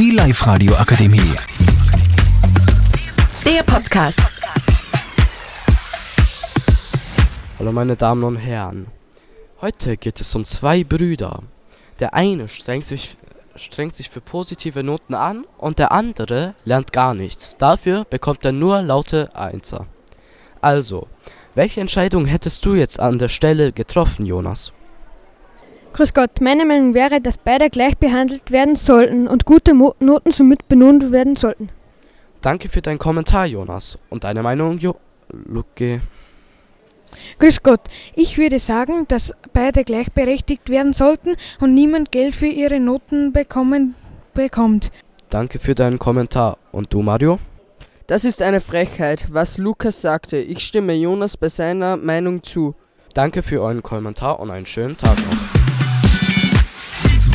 Live-Radio Akademie. Der Podcast. Hallo meine Damen und Herren. Heute geht es um zwei Brüder. Der eine strengt sich, strengt sich für positive Noten an und der andere lernt gar nichts. Dafür bekommt er nur laute Einser. Also, welche Entscheidung hättest du jetzt an der Stelle getroffen, Jonas? Grüß Gott, meine Meinung wäre, dass beide gleich behandelt werden sollten und gute Mo Noten somit belohnt werden sollten. Danke für deinen Kommentar, Jonas. Und deine Meinung, jo Luke? Grüß Gott, ich würde sagen, dass beide gleichberechtigt werden sollten und niemand Geld für ihre Noten bekommen bekommt. Danke für deinen Kommentar. Und du, Mario? Das ist eine Frechheit, was Lukas sagte. Ich stimme Jonas bei seiner Meinung zu. Danke für euren Kommentar und einen schönen Tag noch.